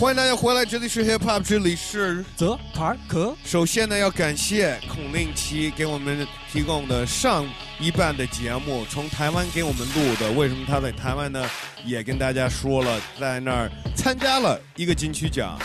欢迎大家回来，这里是 Hip Hop，这里是泽塔克。首先呢，要感谢孔令奇给我们提供的上一半的节目，从台湾给我们录的。为什么他在台湾呢？也跟大家说了，在那儿参加了一个金曲奖，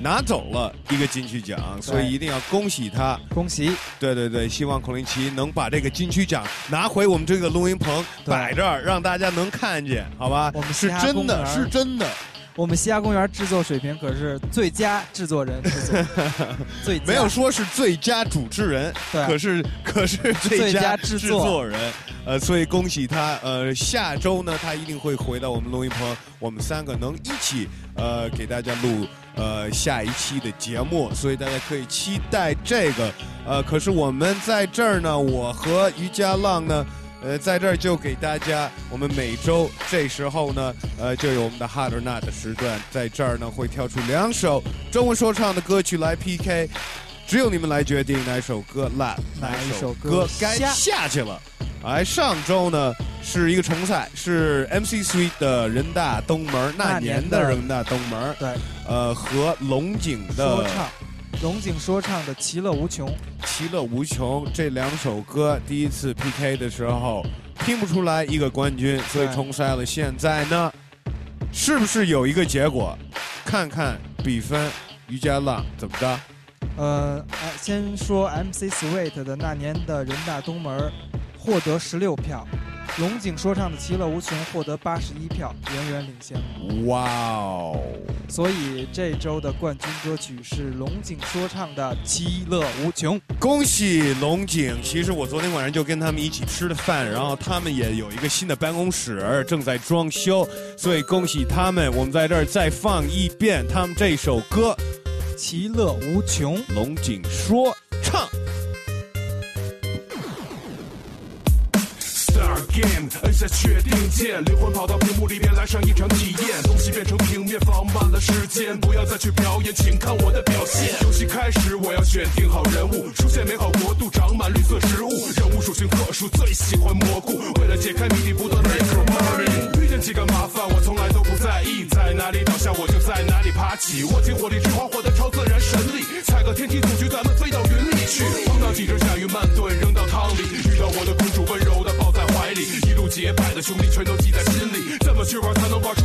拿走了一个金曲奖，所以一定要恭喜他。恭喜！对对对，希望孔令奇能把这个金曲奖拿回我们这个录音棚，摆这儿，让大家能看见，好吧？我们是真的是真的。我们西雅公园制作水平可是最佳制作人制作，最没有说是最佳主持人，对，可是可是最佳制作人，呃，所以恭喜他，呃，下周呢，他一定会回到我们录音棚，我们三个能一起呃给大家录呃下一期的节目，所以大家可以期待这个，呃，可是我们在这儿呢，我和于家浪呢。呃，在这儿就给大家，我们每周这时候呢，呃，就有我们的 Hard or Not 时段，在这儿呢会跳出两首中文说唱的歌曲来 PK，只有你们来决定哪首歌烂，哪一首歌该下去了。哎，上周呢是一个重赛，是 MC Three 的人大东门那年的人大东门，对，呃，和龙井的。龙井说唱的《其乐无穷》，《其乐无穷》这两首歌第一次 PK 的时候拼不出来一个冠军，所以重赛了。现在呢，是不是有一个结果？看看比分，于家浪怎么着？呃，先说 MC Sweet 的那年的人大东门，获得十六票。龙井说唱的《其乐无穷》获得八十一票，远远领先。哇哦！所以这周的冠军歌曲是龙井说唱的《其乐无穷》。恭喜龙井！其实我昨天晚上就跟他们一起吃的饭，然后他们也有一个新的办公室正在装修，所以恭喜他们！我们在这儿再放一遍他们这首歌《其乐无穷》，龙井说 game，摁下确定键，灵魂跑到屏幕里边来上一场体验。东西变成平面，放慢了时间，不要再去表演，请看我的表现。游戏开始，我要选定好人物，出现美好国度，长满绿色植物。人物属性特殊，最喜欢蘑菇。为了解开谜底，不断 make money。遇见几个麻烦，我从来都不在意，在哪里倒下我就在哪里爬起。握紧火力之花，获得超自然神力，踩个天梯组局，咱们飞到云里去。碰到几只下雨慢炖，兄弟全都记在心里，怎么去玩才能玩出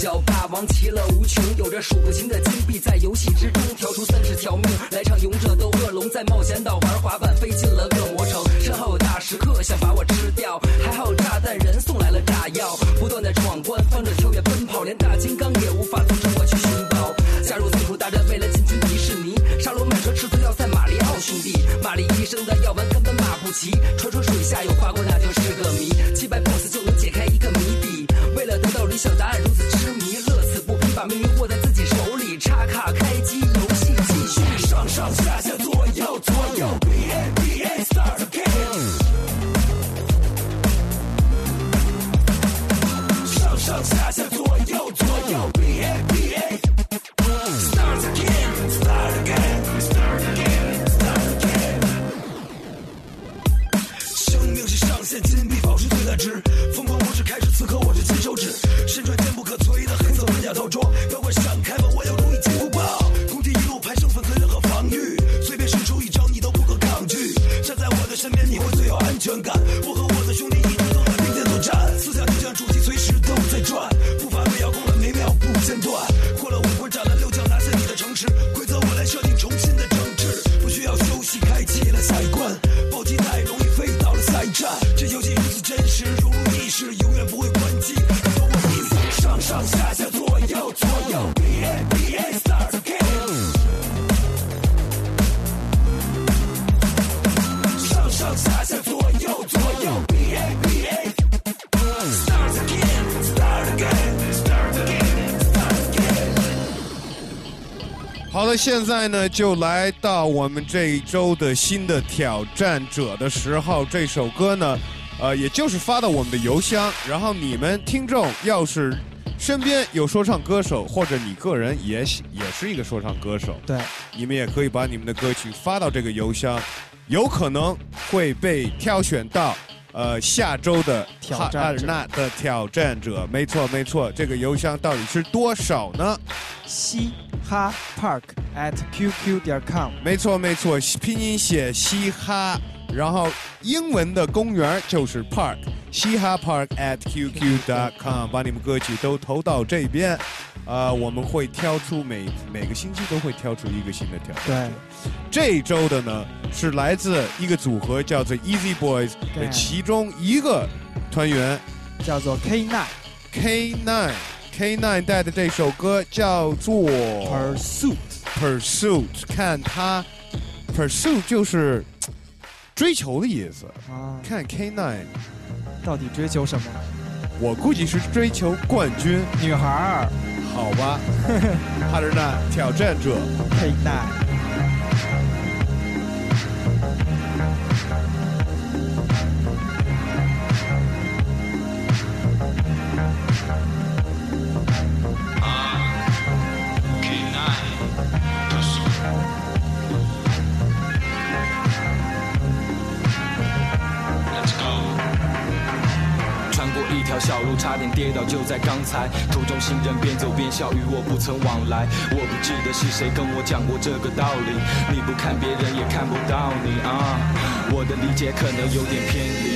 小霸王其乐无穷，有着数不清的金币在游戏之中挑出三十条命来场勇者斗恶龙，在冒险岛玩滑板飞进了恶魔城，身后有大食客想把我吃掉，还好有炸弹人送来了炸药，不断的闯关，方着跳跃奔跑，连大金刚也无法阻止我去寻宝。加入仓鼠大战，为了进军迪士尼，沙罗曼蛇吃错药赛马里奥兄弟，玛丽医生的药丸根本马不齐，传说水下有花好的，现在呢就来到我们这一周的新的挑战者的时候。这首歌呢，呃，也就是发到我们的邮箱，然后你们听众要是身边有说唱歌手，或者你个人也喜也是一个说唱歌手，对，你们也可以把你们的歌曲发到这个邮箱，有可能会被挑选到。呃，下周的挑战者纳的挑战者，没错没错，这个邮箱到底是多少呢？嘻哈 Park at qq 点 com。没错没错，拼音写嘻哈，然后英文的公园就是 park，嘻哈 park at qq.com，把你们歌曲都投到这边，呃，我们会挑出每每个星期都会挑出一个新的挑战对。这一周的呢是来自一个组合叫做 Easy Boys 的其中一个团员叫做 K Nine K9。K9 带的这首歌叫做 Pursuit。Pursuit，看他 Pursuit 就是追求的意思。啊，看 K9，到底追求什么？我估计是追求冠军，女孩儿他人呢？挑战者佩戴。差点跌倒，就在刚才。途中行人边走边笑，与我不曾往来。我不记得是谁跟我讲过这个道理，你不看别人也看不到你啊。我的理解可能有点偏离。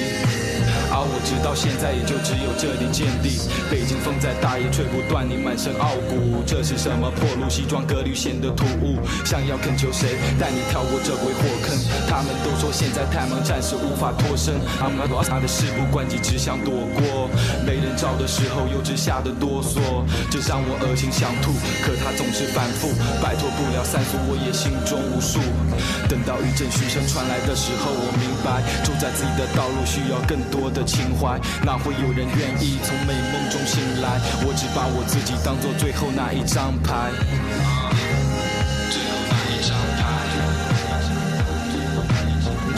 我直到现在也就只有这点见地。北京风再大也吹不断，你满身傲骨。这是什么破路西装革履显得突兀？想要恳求谁带你跳过这鬼火坑？他们都说现在太忙，暂时无法脱身。阿姆拉多他的事不关己，只想躲过。没人照的时候，又只吓得哆嗦，这让我恶心想吐。可他总是反复，摆脱不了三俗，我也心中无数。等到一阵嘘声传来的时候，我明白，走在自己的道路需要更多的情怀，哪会有人愿意从美梦中醒来？我只把我自己当做最后那一张牌。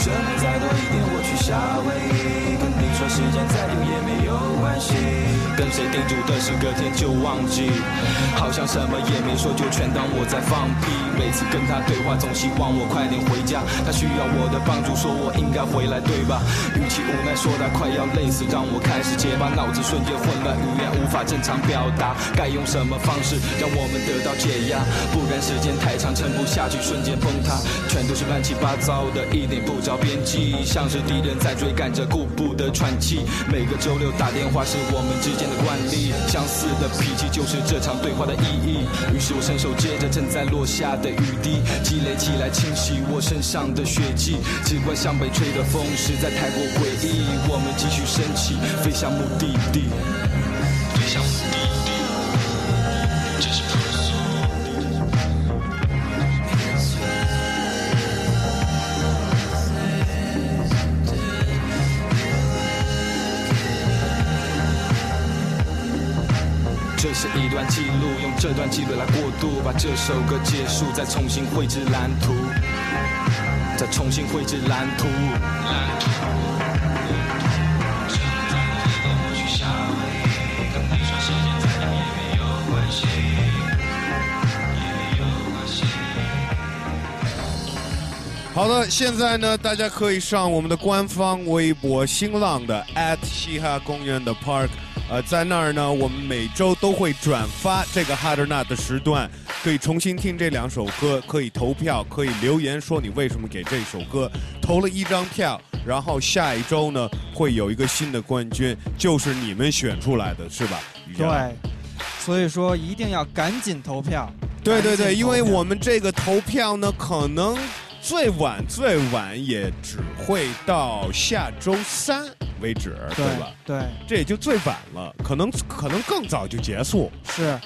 这能再多一点，我去夏威夷。跟你说时间再久也没有关系。跟谁叮嘱的事，隔天就忘记。好像什么也没说，就全当我在放屁。每次跟他对话，总希望我快点回家。他需要我的帮助，说我应该回来，对吧？语气无奈，说他快要累死，让我开始结巴，脑子瞬间混乱，语言无法正常表达。该用什么方式让我们得到解压？不然时间太长，撑不下去，瞬间崩塌。全都是乱七八糟的，一点不着边际，像是敌人在追赶着顾不得喘气。每个周六打电话是我们之间的惯例，相似的脾气就是这场对话的意义。于是我伸手接着正在落下的雨滴，积累起来清洗我身上的血迹。只怪向北吹的风实在太过诡异，我们继续升起，飞向目的地。飞向目的地，是一段记录，用这段记录来过渡，把这首歌结束，再重新绘制蓝图，再重新绘制蓝图。蓝图。好的，现在呢，大家可以上我们的官方微博新浪的 at 嘻哈公园的 Park，呃，在那儿呢，我们每周都会转发这个哈德纳的时段，可以重新听这两首歌，可以投票，可以留言说你为什么给这首歌投了一张票，然后下一周呢会有一个新的冠军，就是你们选出来的，是吧？对，所以说一定要赶紧投票。对对对，因为我们这个投票呢，可能最晚最晚也只会到下周三为止，对吧？对，这也就最晚了，可能可能更早就结束。是。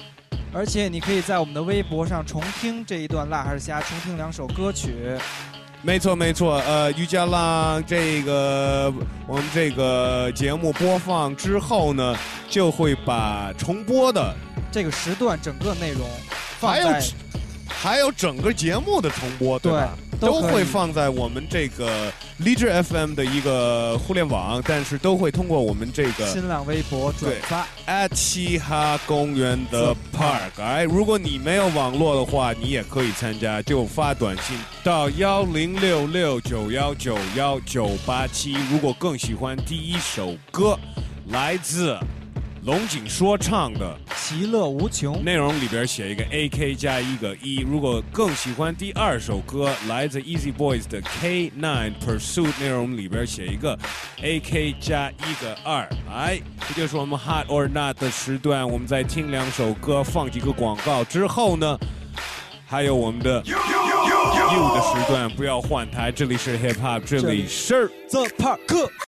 而且你可以在我们的微博上重听这一段辣还是虾，重听两首歌曲。没错没错，呃，瑜伽浪这个我们这个节目播放之后呢，就会把重播的这个时段整个内容放还有在还有整个节目的重播，对吧？都都会放在我们这个荔枝 FM 的一个互联网，但是都会通过我们这个新浪微博转发。at 嘻哈公园的 park。哎，如果你没有网络的话，你也可以参加，就发短信到幺零六六九幺九幺九八七。如果更喜欢第一首歌，来自龙井说唱的。其乐无穷，内容里边写一个 A K 加一个一。如果更喜欢第二首歌，来自 Easy Boys 的 K Nine Pursuit，内容里边写一个 A K 加一个二。来，这就是我们 Hot or Not 的时段。我们在听两首歌，放几个广告之后呢，还有我们的 You 的时段，不要换台。这里是 Hip Hop，这里是。The Park。